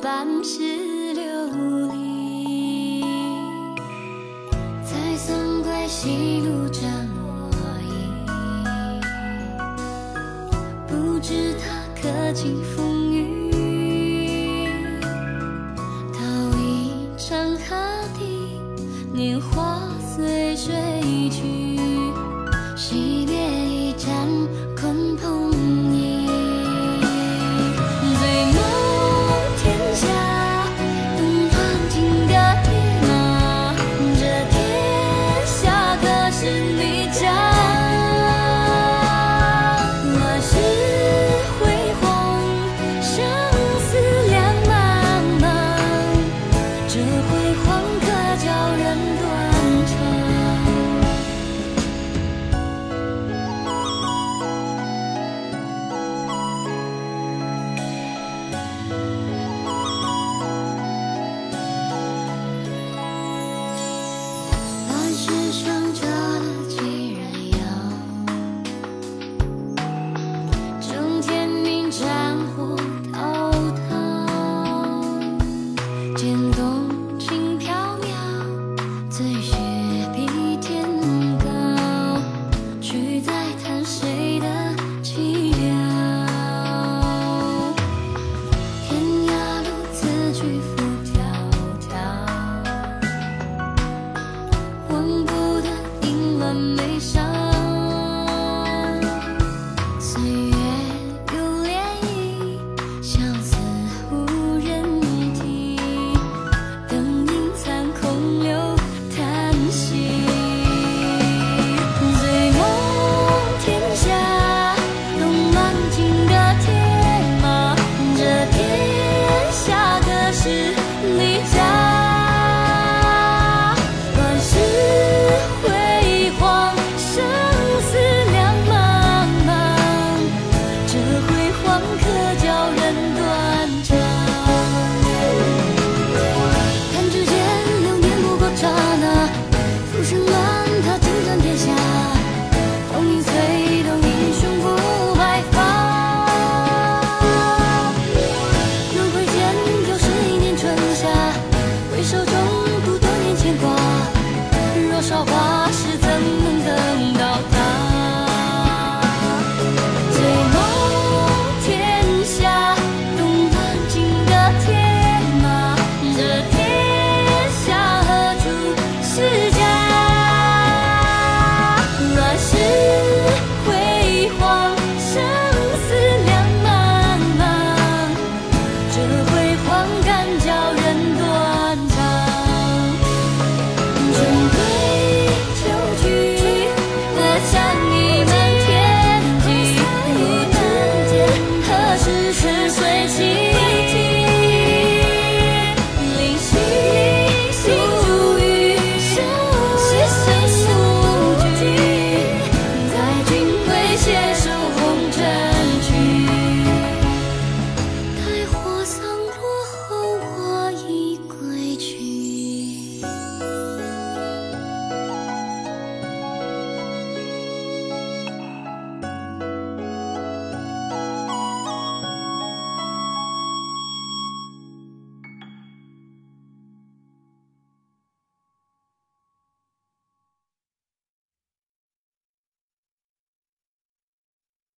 半世流离，才算归西。路障我意，不知他可倾覆。折了几是你家